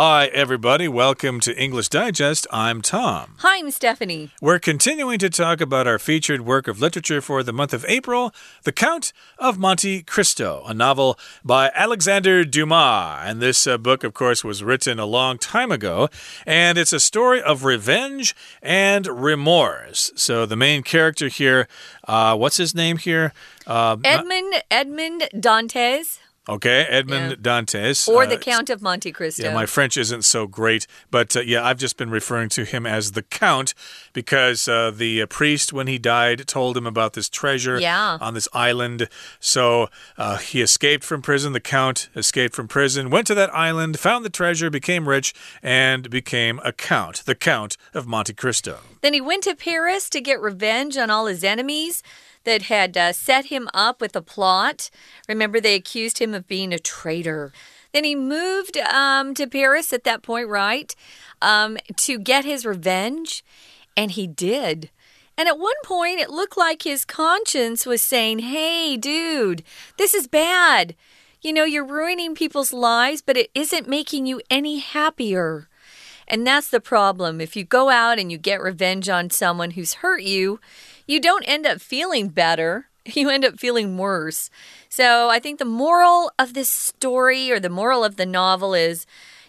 Hi, everybody. Welcome to English Digest. I'm Tom. Hi, I'm Stephanie. We're continuing to talk about our featured work of literature for the month of April The Count of Monte Cristo, a novel by Alexander Dumas. And this uh, book, of course, was written a long time ago. And it's a story of revenge and remorse. So the main character here, uh, what's his name here? Uh, Edmond, Edmond Dantes. Okay, Edmond yeah. Dantes. Or uh, the Count of Monte Cristo. Yeah, my French isn't so great, but uh, yeah, I've just been referring to him as the Count because uh, the uh, priest, when he died, told him about this treasure yeah. on this island. So uh, he escaped from prison. The Count escaped from prison, went to that island, found the treasure, became rich, and became a Count, the Count of Monte Cristo. Then he went to Paris to get revenge on all his enemies that had uh, set him up with a plot. Remember, they accused him of being a traitor. Then he moved um, to Paris at that point, right? Um, to get his revenge. And he did. And at one point, it looked like his conscience was saying, Hey, dude, this is bad. You know, you're ruining people's lives, but it isn't making you any happier. And that's the problem. If you go out and you get revenge on someone who's hurt you, you don't end up feeling better. You end up feeling worse. So I think the moral of this story or the moral of the novel is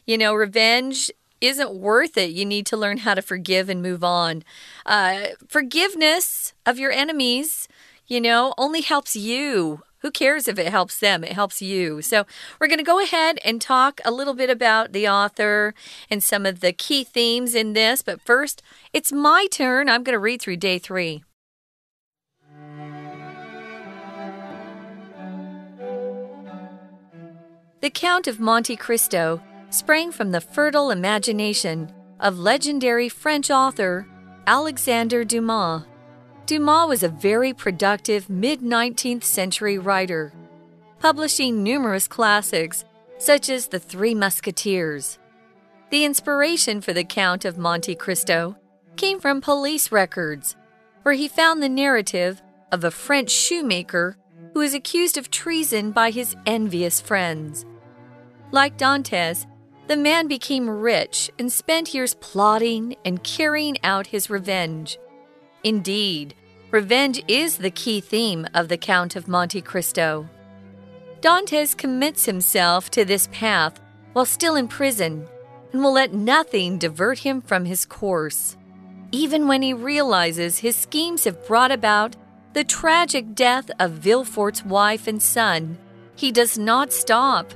you know, revenge isn't worth it. You need to learn how to forgive and move on. Uh, forgiveness of your enemies, you know, only helps you. Who cares if it helps them? It helps you. So, we're going to go ahead and talk a little bit about the author and some of the key themes in this. But first, it's my turn. I'm going to read through day three. The Count of Monte Cristo sprang from the fertile imagination of legendary French author Alexandre Dumas. Dumas was a very productive mid 19th century writer, publishing numerous classics such as The Three Musketeers. The inspiration for the Count of Monte Cristo came from police records, where he found the narrative of a French shoemaker who was accused of treason by his envious friends. Like Dantes, the man became rich and spent years plotting and carrying out his revenge. Indeed, revenge is the key theme of the Count of Monte Cristo. Dantes commits himself to this path while still in prison and will let nothing divert him from his course. Even when he realizes his schemes have brought about the tragic death of Villefort's wife and son, he does not stop.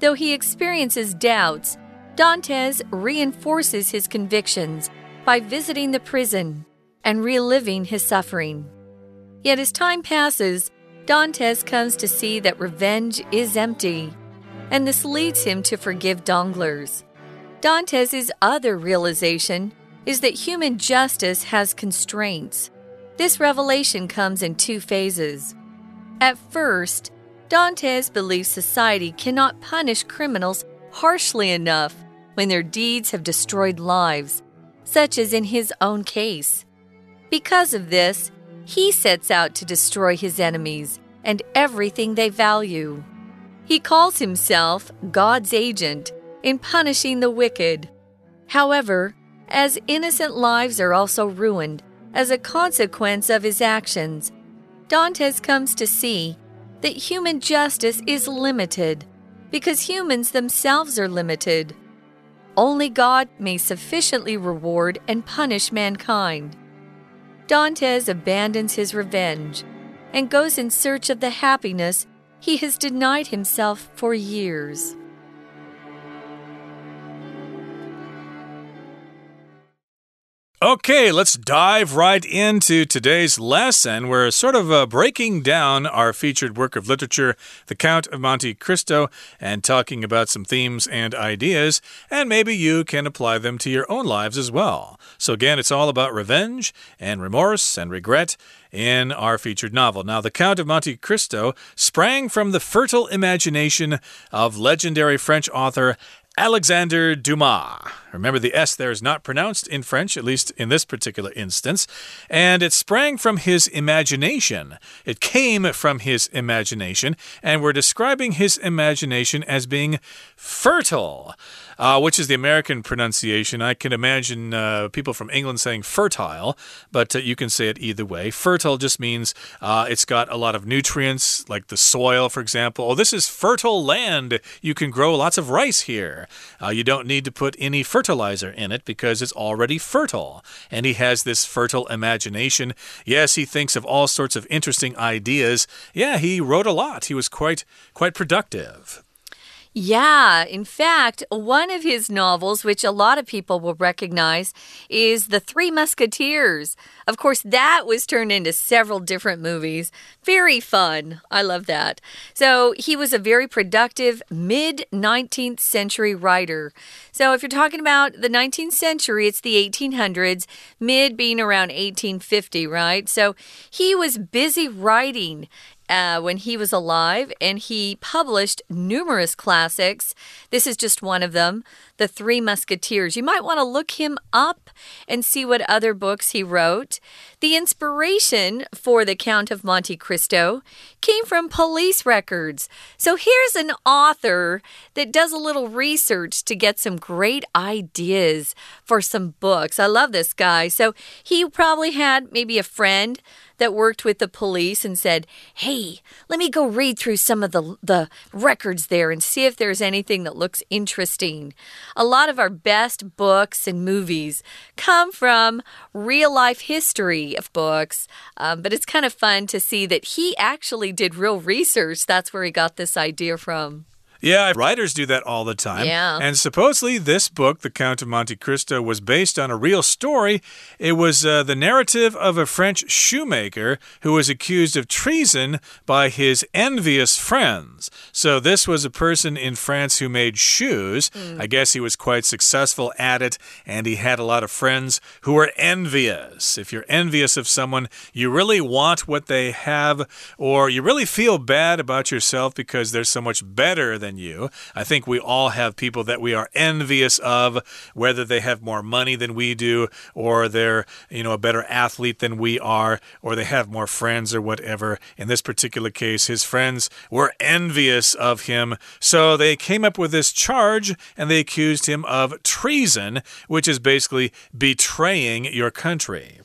Though he experiences doubts, Dantes reinforces his convictions by visiting the prison and reliving his suffering. Yet as time passes, Dantes comes to see that revenge is empty, and this leads him to forgive Danglars. Dantes' other realization is that human justice has constraints. This revelation comes in two phases. At first, Dantes believes society cannot punish criminals harshly enough when their deeds have destroyed lives, such as in his own case. Because of this, he sets out to destroy his enemies and everything they value. He calls himself God's agent in punishing the wicked. However, as innocent lives are also ruined as a consequence of his actions, Dantes comes to see that human justice is limited because humans themselves are limited. Only God may sufficiently reward and punish mankind. Dantes abandons his revenge and goes in search of the happiness he has denied himself for years. Okay, let's dive right into today's lesson. We're sort of uh, breaking down our featured work of literature, The Count of Monte Cristo, and talking about some themes and ideas, and maybe you can apply them to your own lives as well. So, again, it's all about revenge and remorse and regret in our featured novel. Now, The Count of Monte Cristo sprang from the fertile imagination of legendary French author Alexandre Dumas. Remember, the S there is not pronounced in French, at least in this particular instance. And it sprang from his imagination. It came from his imagination, and we're describing his imagination as being fertile uh, which is the American pronunciation. I can imagine uh, people from England saying fertile, but uh, you can say it either way. Fertile just means uh, it's got a lot of nutrients, like the soil, for example. Oh, this is fertile land. You can grow lots of rice here. Uh, you don't need to put any fertilizer in it because it's already fertile. And he has this fertile imagination. Yes, he thinks of all sorts of interesting ideas. Yeah, he wrote a lot. He was quite quite productive. Yeah, in fact, one of his novels, which a lot of people will recognize, is The Three Musketeers. Of course, that was turned into several different movies. Very fun. I love that. So, he was a very productive mid 19th century writer. So, if you're talking about the 19th century, it's the 1800s, mid being around 1850, right? So, he was busy writing uh, when he was alive, and he published numerous classics. This is just one of them The Three Musketeers. You might want to look him up and see what other books he wrote. The inspiration for The Count of Monte Cristo came from police records. So here's an author that does a little research to get some great ideas for some books. I love this guy. So he probably had maybe a friend that worked with the police and said, Hey, let me go read through some of the, the records there and see if there's anything that looks interesting. A lot of our best books and movies come from real life history of books, um, but it's kind of fun to see that he actually did real research. That's where he got this idea from. Yeah, writers do that all the time. Yeah. And supposedly, this book, The Count of Monte Cristo, was based on a real story. It was uh, the narrative of a French shoemaker who was accused of treason by his envious friends. So, this was a person in France who made shoes. Mm. I guess he was quite successful at it, and he had a lot of friends who were envious. If you're envious of someone, you really want what they have, or you really feel bad about yourself because they're so much better than than you. I think we all have people that we are envious of, whether they have more money than we do, or they're, you know, a better athlete than we are, or they have more friends or whatever. In this particular case, his friends were envious of him. So they came up with this charge and they accused him of treason, which is basically betraying your country.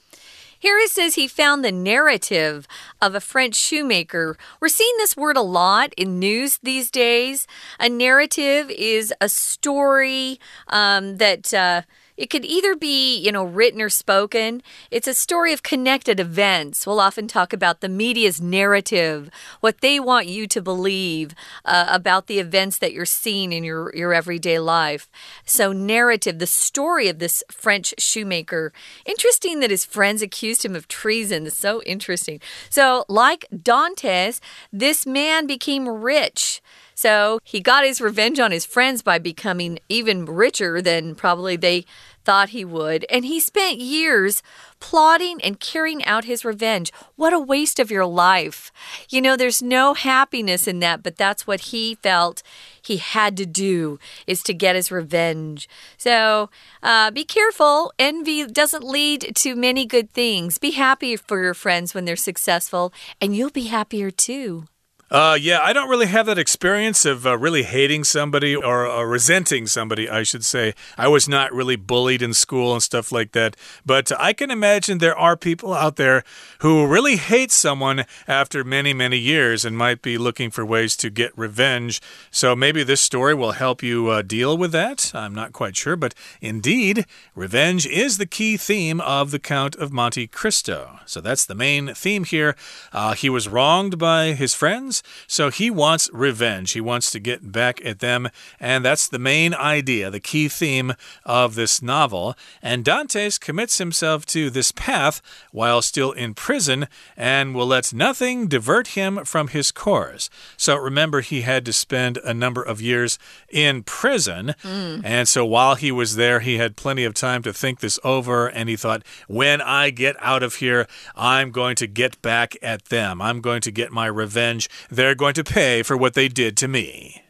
Here it says he found the narrative of a French shoemaker. We're seeing this word a lot in news these days. A narrative is a story um, that. Uh, it could either be, you know, written or spoken. It's a story of connected events. We'll often talk about the media's narrative, what they want you to believe uh, about the events that you're seeing in your, your everyday life. So, narrative, the story of this French shoemaker. Interesting that his friends accused him of treason. So interesting. So, like Dantes, this man became rich. So he got his revenge on his friends by becoming even richer than probably they thought he would. And he spent years plotting and carrying out his revenge. What a waste of your life. You know, there's no happiness in that, but that's what he felt he had to do is to get his revenge. So uh, be careful. Envy doesn't lead to many good things. Be happy for your friends when they're successful, and you'll be happier too. Uh, yeah, I don't really have that experience of uh, really hating somebody or uh, resenting somebody, I should say. I was not really bullied in school and stuff like that. But I can imagine there are people out there who really hate someone after many, many years and might be looking for ways to get revenge. So maybe this story will help you uh, deal with that. I'm not quite sure. But indeed, revenge is the key theme of The Count of Monte Cristo. So that's the main theme here. Uh, he was wronged by his friends. So he wants revenge. He wants to get back at them. And that's the main idea, the key theme of this novel. And Dantes commits himself to this path while still in prison and will let nothing divert him from his course. So remember, he had to spend a number of years in prison. Mm. And so while he was there, he had plenty of time to think this over. And he thought, when I get out of here, I'm going to get back at them. I'm going to get my revenge. They're going to pay for what they did to me.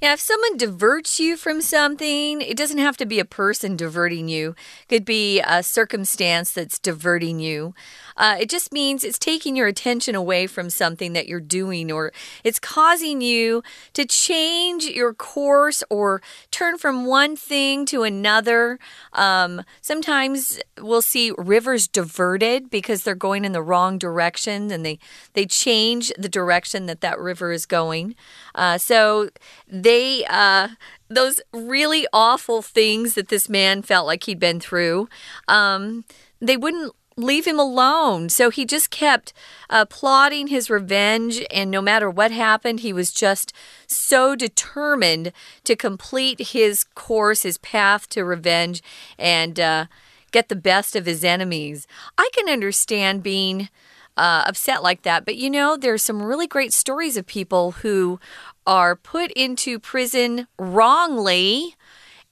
Yeah, if someone diverts you from something, it doesn't have to be a person diverting you. It could be a circumstance that's diverting you. Uh, it just means it's taking your attention away from something that you're doing, or it's causing you to change your course or turn from one thing to another. Um, sometimes we'll see rivers diverted because they're going in the wrong direction and they, they change the direction that that river is going. Uh, so they, uh, those really awful things that this man felt like he'd been through, um, they wouldn't leave him alone. So he just kept uh, plotting his revenge, and no matter what happened, he was just so determined to complete his course, his path to revenge, and uh, get the best of his enemies. I can understand being. Uh, upset like that. But you know, there's some really great stories of people who are put into prison wrongly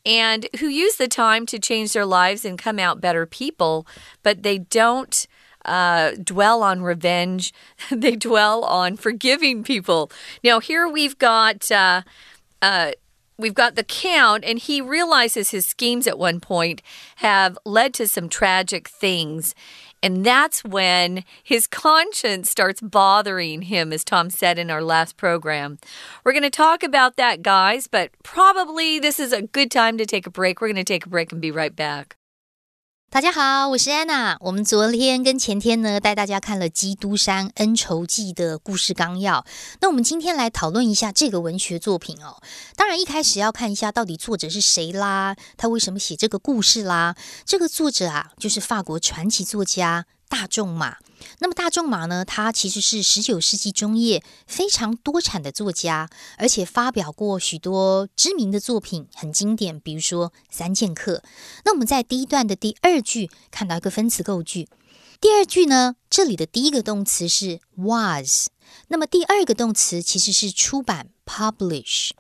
and who use the time to change their lives and come out better people, but they don't. Uh, dwell on revenge. they dwell on forgiving people. Now, here we've got uh, uh, we've got the count, and he realizes his schemes at one point have led to some tragic things. And that's when his conscience starts bothering him, as Tom said in our last program. We're going to talk about that, guys, but probably this is a good time to take a break. We're going to take a break and be right back. 大家好，我是安娜。我们昨天跟前天呢，带大家看了《基督山恩仇记》的故事纲要。那我们今天来讨论一下这个文学作品哦。当然，一开始要看一下到底作者是谁啦，他为什么写这个故事啦？这个作者啊，就是法国传奇作家。大仲马，那么大仲马呢？他其实是十九世纪中叶非常多产的作家，而且发表过许多知名的作品，很经典。比如说《三剑客》。那我们在第一段的第二句看到一个分词构句，第二句呢，这里的第一个动词是 was，那么第二个动词其实是出版 publish。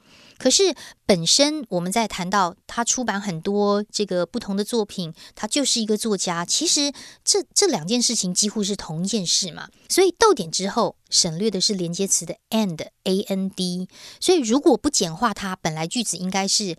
可是本身我们在谈到他出版很多这个不同的作品，他就是一个作家。其实这这两件事情几乎是同一件事嘛。所以逗点之后省略的是连接词的 and a n d。所以如果不简化它，本来句子应该是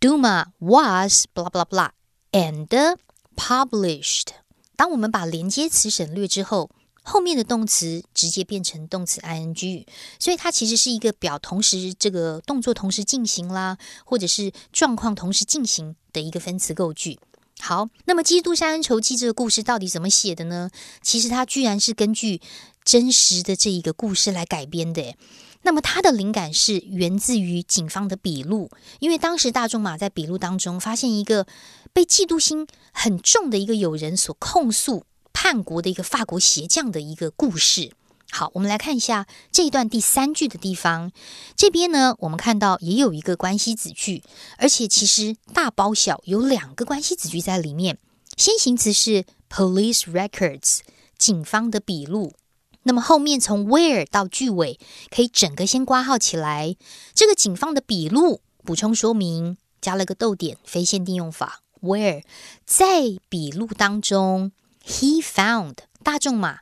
Duma was blah blah blah and published。当我们把连接词省略之后。后面的动词直接变成动词 ing，所以它其实是一个表同时这个动作同时进行啦，或者是状况同时进行的一个分词构句。好，那么《基督山恩仇记》这个故事到底怎么写的呢？其实它居然是根据真实的这一个故事来改编的。那么它的灵感是源自于警方的笔录，因为当时大仲马在笔录当中发现一个被嫉妒心很重的一个友人所控诉。叛国的一个法国鞋匠的一个故事。好，我们来看一下这一段第三句的地方。这边呢，我们看到也有一个关系子句，而且其实大包小有两个关系子句在里面。先行词是 police records，警方的笔录。那么后面从 where 到句尾，可以整个先挂号起来。这个警方的笔录，补充说明，加了个逗点，非限定用法。where 在笔录当中。He found 大众马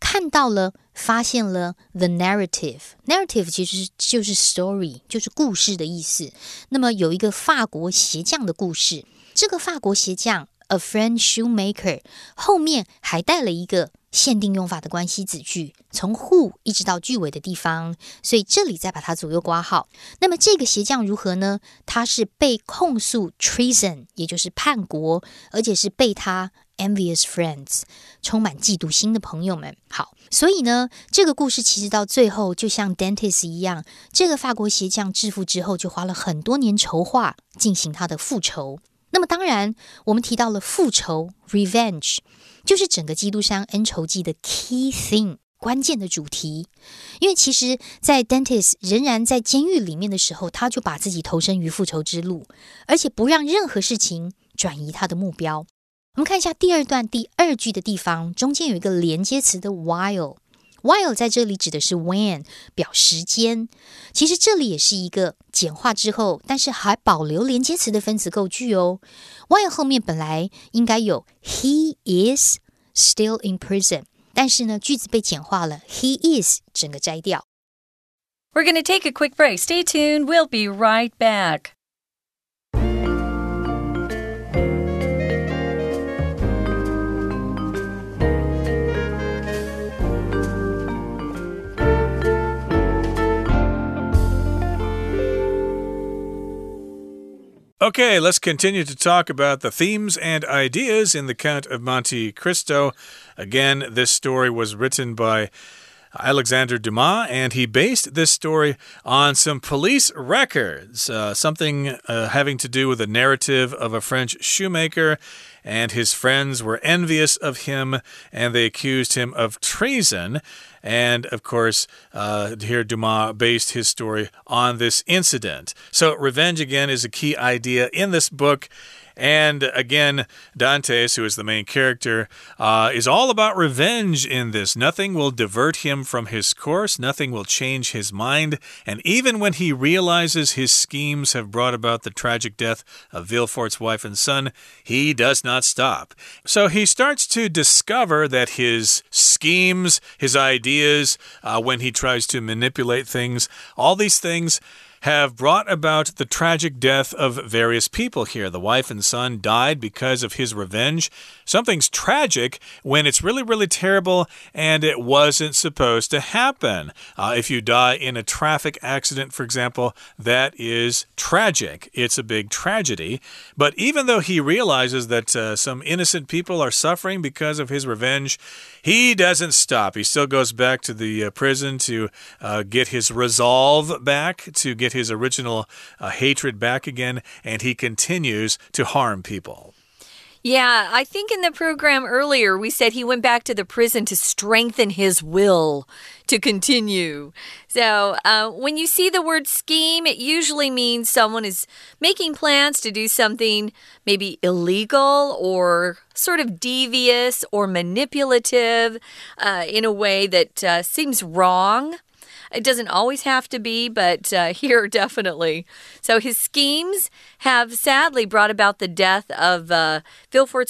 看到了，发现了 the narrative。narrative 其实就是 story，就是故事的意思。那么有一个法国鞋匠的故事，这个法国鞋匠 a French shoemaker 后面还带了一个限定用法的关系子句，从 who 一直到句尾的地方，所以这里再把它左右挂号。那么这个鞋匠如何呢？他是被控诉 treason，也就是叛国，而且是被他。Envious friends，充满嫉妒心的朋友们。好，所以呢，这个故事其实到最后就像 Dentist 一样，这个法国鞋匠致富之后，就花了很多年筹划进行他的复仇。那么，当然我们提到了复仇 （revenge），就是整个《基督山恩仇记》的 key thing，关键的主题。因为其实，在 Dentist 仍然在监狱里面的时候，他就把自己投身于复仇之路，而且不让任何事情转移他的目标。我们看一下第二段第二句的地方，中间有一个连接词的 while。while 在这里指的是 when，表时间。其实这里也是一个简化之后，但是还保留连接词的分词构句哦。while 后面本来应该有 he is still in prison，但是呢句子被简化了，he is 整个摘掉。 We're going to take a quick break. Stay tuned. We'll be right back. Okay, let's continue to talk about the themes and ideas in the Count of Monte Cristo. Again, this story was written by Alexander Dumas, and he based this story on some police records, uh, something uh, having to do with the narrative of a French shoemaker. And his friends were envious of him and they accused him of treason. And of course, uh, here Dumas based his story on this incident. So, revenge again is a key idea in this book. And again, Dantes, who is the main character, uh, is all about revenge in this. Nothing will divert him from his course, nothing will change his mind. And even when he realizes his schemes have brought about the tragic death of Villefort's wife and son, he does not stop. So he starts to discover that his schemes, his ideas, uh, when he tries to manipulate things, all these things have brought about the tragic death of various people here. The wife and son died because of his revenge. Something's tragic when it's really, really terrible and it wasn't supposed to happen. Uh, if you die in a traffic accident, for example, that is tragic. It's a big tragedy. But even though he realizes that uh, some innocent people are suffering because of his revenge, he doesn't stop. He still goes back to the uh, prison to uh, get his resolve back, to get his original uh, hatred back again, and he continues to harm people. Yeah, I think in the program earlier we said he went back to the prison to strengthen his will to continue. So uh, when you see the word scheme, it usually means someone is making plans to do something maybe illegal or sort of devious or manipulative uh, in a way that uh, seems wrong. It doesn't always have to be, but uh, here definitely. So his schemes have sadly brought about the death of uh,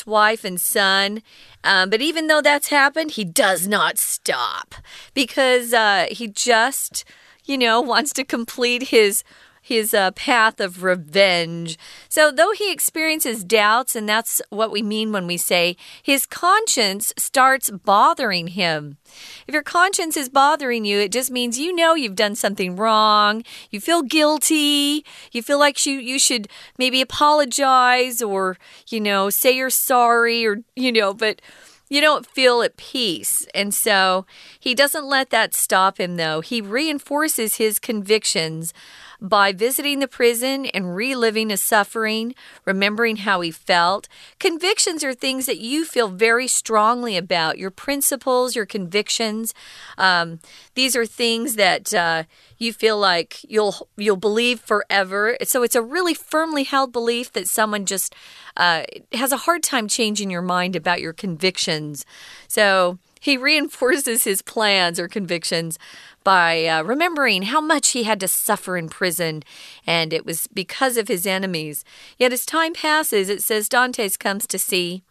wife and son. Um, but even though that's happened, he does not stop because uh, he just, you know, wants to complete his his uh, path of revenge. So, though he experiences doubts, and that's what we mean when we say his conscience starts bothering him. If your conscience is bothering you, it just means you know you've done something wrong. You feel guilty. You feel like you, you should maybe apologize or, you know, say you're sorry or, you know, but you don't feel at peace. And so he doesn't let that stop him, though. He reinforces his convictions by visiting the prison and reliving his suffering, remembering how he felt. Convictions are things that you feel very strongly about your principles, your convictions. Um, these are things that uh, you feel like you'll you'll believe forever. So it's a really firmly held belief that someone just uh, has a hard time changing your mind about your convictions. So he reinforces his plans or convictions by uh, remembering how much he had to suffer in prison, and it was because of his enemies. Yet as time passes, it says Dantes comes to see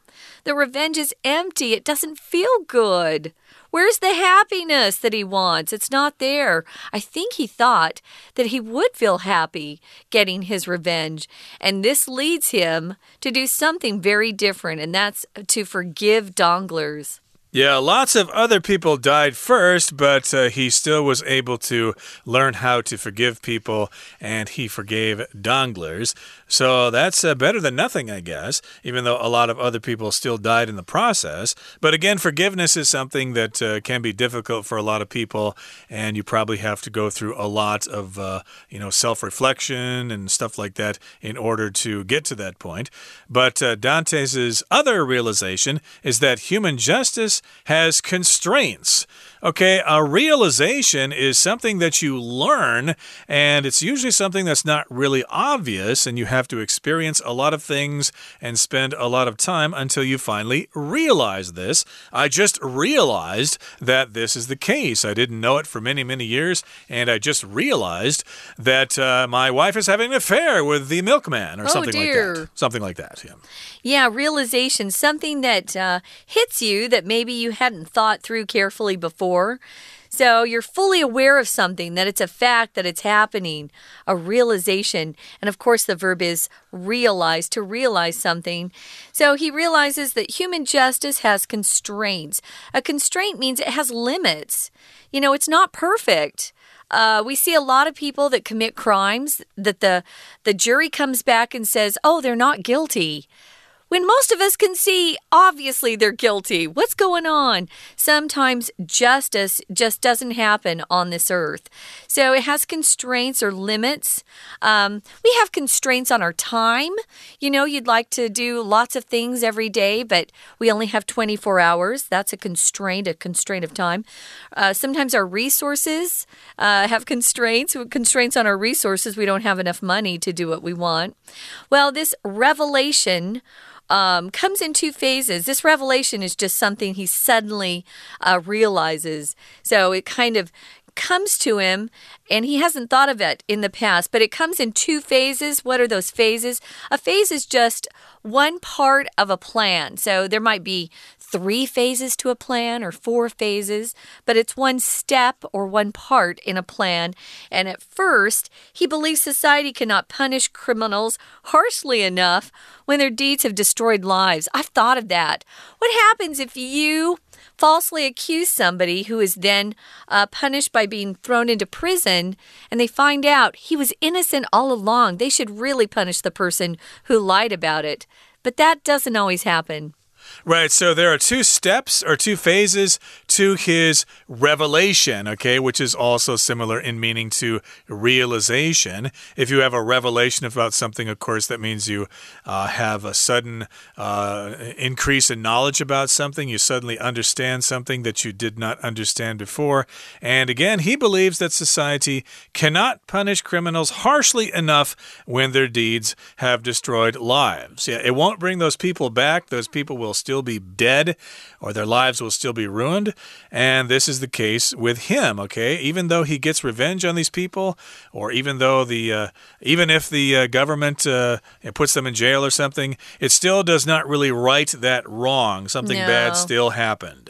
the revenge is empty. It doesn't feel good. Where's the happiness that he wants? It's not there. I think he thought that he would feel happy getting his revenge. And this leads him to do something very different, and that's to forgive Danglars. Yeah, lots of other people died first, but uh, he still was able to learn how to forgive people, and he forgave Danglars. So that's uh, better than nothing, I guess, even though a lot of other people still died in the process. But again, forgiveness is something that uh, can be difficult for a lot of people, and you probably have to go through a lot of, uh, you know, self reflection and stuff like that in order to get to that point. But uh, Dantes' other realization is that human justice has constraints. Okay, a realization is something that you learn, and it's usually something that's not really obvious, and you have to experience a lot of things and spend a lot of time until you finally realize this. I just realized that this is the case. I didn't know it for many, many years, and I just realized that uh, my wife is having an affair with the milkman or oh, something dear. like that. Something like that, yeah. Yeah, realization, something that uh, hits you that maybe you hadn't thought through carefully before. So you're fully aware of something, that it's a fact, that it's happening, a realization. And of course, the verb is realize, to realize something. So he realizes that human justice has constraints. A constraint means it has limits. You know, it's not perfect. Uh, we see a lot of people that commit crimes that the the jury comes back and says, "Oh, they're not guilty." When most of us can see obviously they're guilty. What's going on? Sometimes justice just doesn't happen on this earth. So it has constraints or limits. Um, we have constraints on our time. You know, you'd like to do lots of things every day, but we only have 24 hours. That's a constraint, a constraint of time. Uh, sometimes our resources uh, have constraints. Constraints on our resources. We don't have enough money to do what we want. Well, this revelation um, comes in two phases. This revelation is just something he suddenly uh, realizes. So it kind of comes to him and he hasn't thought of it in the past, but it comes in two phases. What are those phases? A phase is just one part of a plan. So there might be three phases to a plan or four phases, but it's one step or one part in a plan. And at first, he believes society cannot punish criminals harshly enough when their deeds have destroyed lives. I've thought of that. What happens if you falsely accuse somebody who is then uh, punished by being thrown into prison and they find out he was innocent all along? They should really punish the person who lied about it. But that doesn't always happen. Right. So there are two steps or two phases to his revelation, okay, which is also similar in meaning to realization. If you have a revelation about something, of course, that means you uh, have a sudden uh, increase in knowledge about something. You suddenly understand something that you did not understand before. And again, he believes that society cannot punish criminals harshly enough when their deeds have destroyed lives. Yeah, it won't bring those people back. Those people will still be dead or their lives will still be ruined. And this is the case with him, okay? Even though he gets revenge on these people, or even though the, uh, even if the uh, government uh, puts them in jail or something, it still does not really right that wrong. Something no. bad still happened.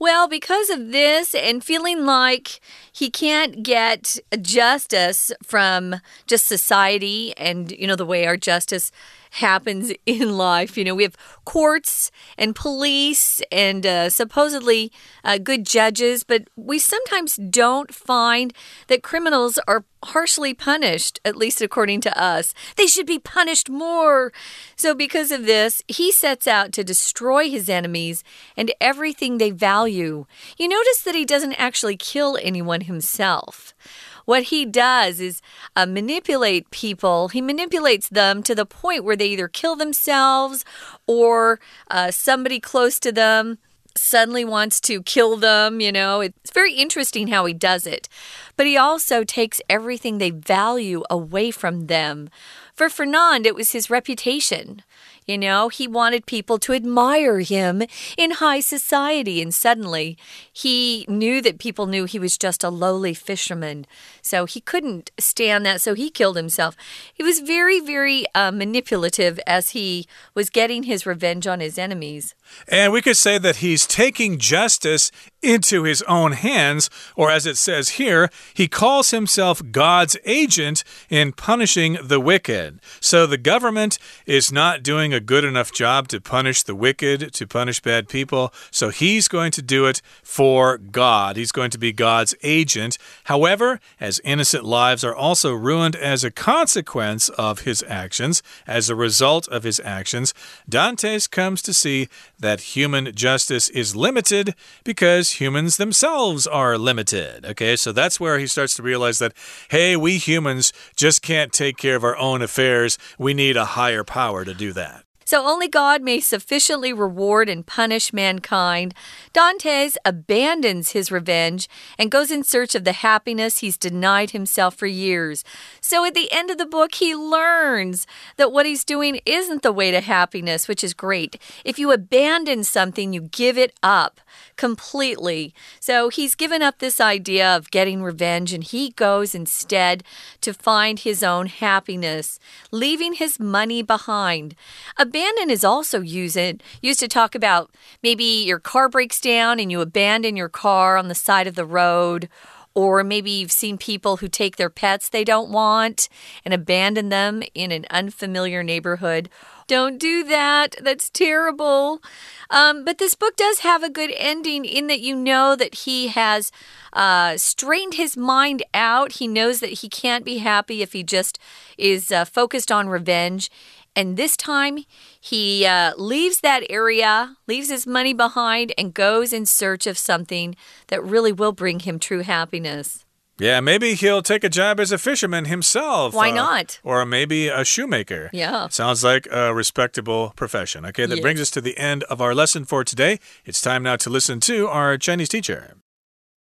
Well, because of this and feeling like he can't get justice from just society and, you know, the way our justice happens in life. You know, we have courts and police and uh, supposedly uh, good judges, but we sometimes don't find that criminals are harshly punished, at least according to us. They should be punished more. So, because of this, he sets out to destroy his enemies and everything they value. You notice that he doesn't actually kill anyone himself. What he does is uh, manipulate people. He manipulates them to the point where they either kill themselves or uh, somebody close to them suddenly wants to kill them. You know, it's very interesting how he does it. But he also takes everything they value away from them. For Fernand, it was his reputation. You know, he wanted people to admire him in high society, and suddenly he knew that people knew he was just a lowly fisherman. So he couldn't stand that, so he killed himself. He was very, very uh, manipulative as he was getting his revenge on his enemies. And we could say that he's taking justice into his own hands, or as it says here, he calls himself God's agent in punishing the wicked. So the government is not doing a good enough job to punish the wicked, to punish bad people. So he's going to do it for God. He's going to be God's agent. However, as innocent lives are also ruined as a consequence of his actions, as a result of his actions, Dantes comes to see that human justice is limited because humans themselves are limited. Okay, so that's where he starts to realize that, hey, we humans just can't take care of our own affairs. We need a higher power to do that. So only God may sufficiently reward and punish mankind. Dantes abandons his revenge and goes in search of the happiness he's denied himself for years. So at the end of the book, he learns that what he's doing isn't the way to happiness, which is great. If you abandon something, you give it up completely. So he's given up this idea of getting revenge and he goes instead to find his own happiness, leaving his money behind. A abandon is also used used to talk about maybe your car breaks down and you abandon your car on the side of the road. Or maybe you've seen people who take their pets they don't want and abandon them in an unfamiliar neighborhood. Don't do that. That's terrible. Um, but this book does have a good ending in that you know that he has uh, strained his mind out. He knows that he can't be happy if he just is uh, focused on revenge. And this time, he uh, leaves that area, leaves his money behind, and goes in search of something that really will bring him true happiness. Yeah, maybe he'll take a job as a fisherman himself. Why uh, not? Or maybe a shoemaker. Yeah. Sounds like a respectable profession. Okay, that brings us to the end of our lesson for today. It's time now to listen to our Chinese teacher.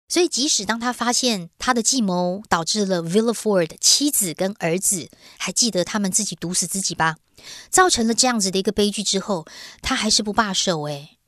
所以，即使当他发现他的计谋导致了 Villaford 妻子跟儿子，还记得他们自己毒死自己吧，造成了这样子的一个悲剧之后，他还是不罢手诶。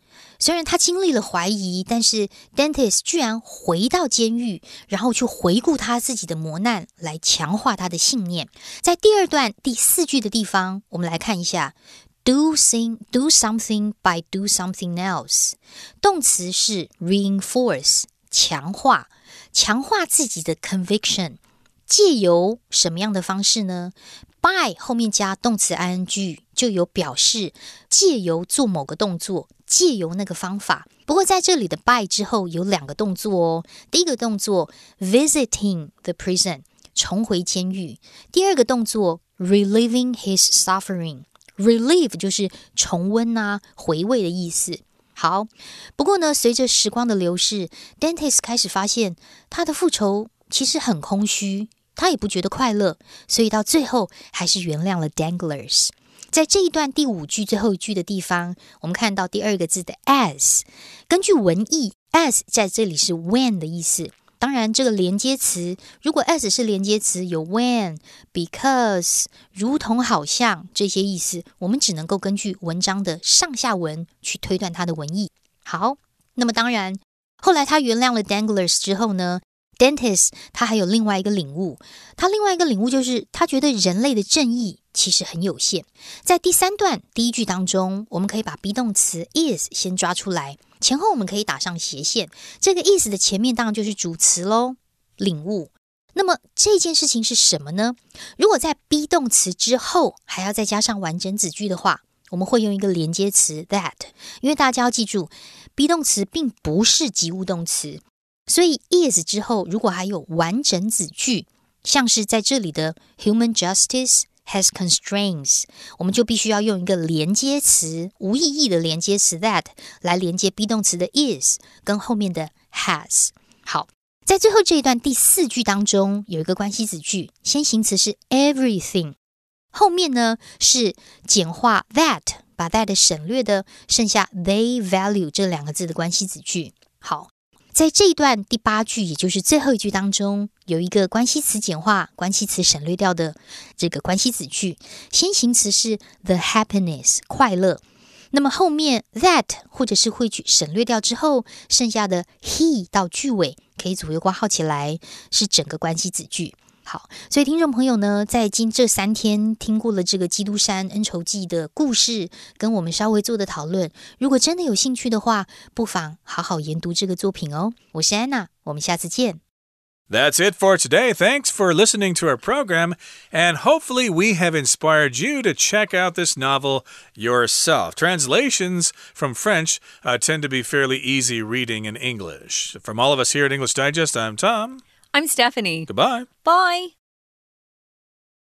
虽然他经历了怀疑，但是 Dentist 居然回到监狱，然后去回顾他自己的磨难，来强化他的信念。在第二段第四句的地方，我们来看一下：do thing do something by do something else。动词是 reinforce，强化，强化自己的 conviction。借由什么样的方式呢？by 后面加动词 ing 就有表示借由做某个动作。借由那个方法，不过在这里的 by 之后有两个动作哦。第一个动作 visiting the prison，重回监狱；第二个动作 relieving his suffering，relieve 就是重温啊、回味的意思。好，不过呢，随着时光的流逝，Dentist 开始发现他的复仇其实很空虚，他也不觉得快乐，所以到最后还是原谅了 Danglers。在这一段第五句最后一句的地方，我们看到第二个字的 as。根据文意，as 在这里是 when 的意思。当然，这个连接词如果 as 是连接词，有 when、because、如同、好像这些意思，我们只能够根据文章的上下文去推断它的文意。好，那么当然，后来他原谅了 Danglers 之后呢？Dentist，他还有另外一个领悟，他另外一个领悟就是他觉得人类的正义其实很有限。在第三段第一句当中，我们可以把 be 动词 is 先抓出来，前后我们可以打上斜线。这个 is 的前面当然就是主词喽，领悟。那么这件事情是什么呢？如果在 be 动词之后还要再加上完整子句的话，我们会用一个连接词 that，因为大家要记住，be 动词并不是及物动词。所以 is 之后，如果还有完整子句，像是在这里的 human justice has constraints，我们就必须要用一个连接词，无意义的连接词 that 来连接 be 动词的 is 跟后面的 has。好，在最后这一段第四句当中，有一个关系子句，先行词是 everything，后面呢是简化 that，把 that 省略的，剩下 they value 这两个字的关系子句。好。在这一段第八句，也就是最后一句当中，有一个关系词简化、关系词省略掉的这个关系子句，先行词是 the happiness 快乐，那么后面 that 或者是会去省略掉之后，剩下的 he 到句尾可以左右挂号起来，是整个关系子句。好，所以听众朋友呢，在今这三天听过了这个《基督山恩仇记》的故事，跟我们稍微做的讨论，如果真的有兴趣的话，不妨好好研读这个作品哦。我是安娜，我们下次见。That's it for today. Thanks for listening to our program, and hopefully, we have inspired you to check out this novel yourself. Translations from French uh, tend to be fairly easy reading in English. From all of us here at English Digest, I'm Tom. I'm Stephanie. Goodbye. Bye.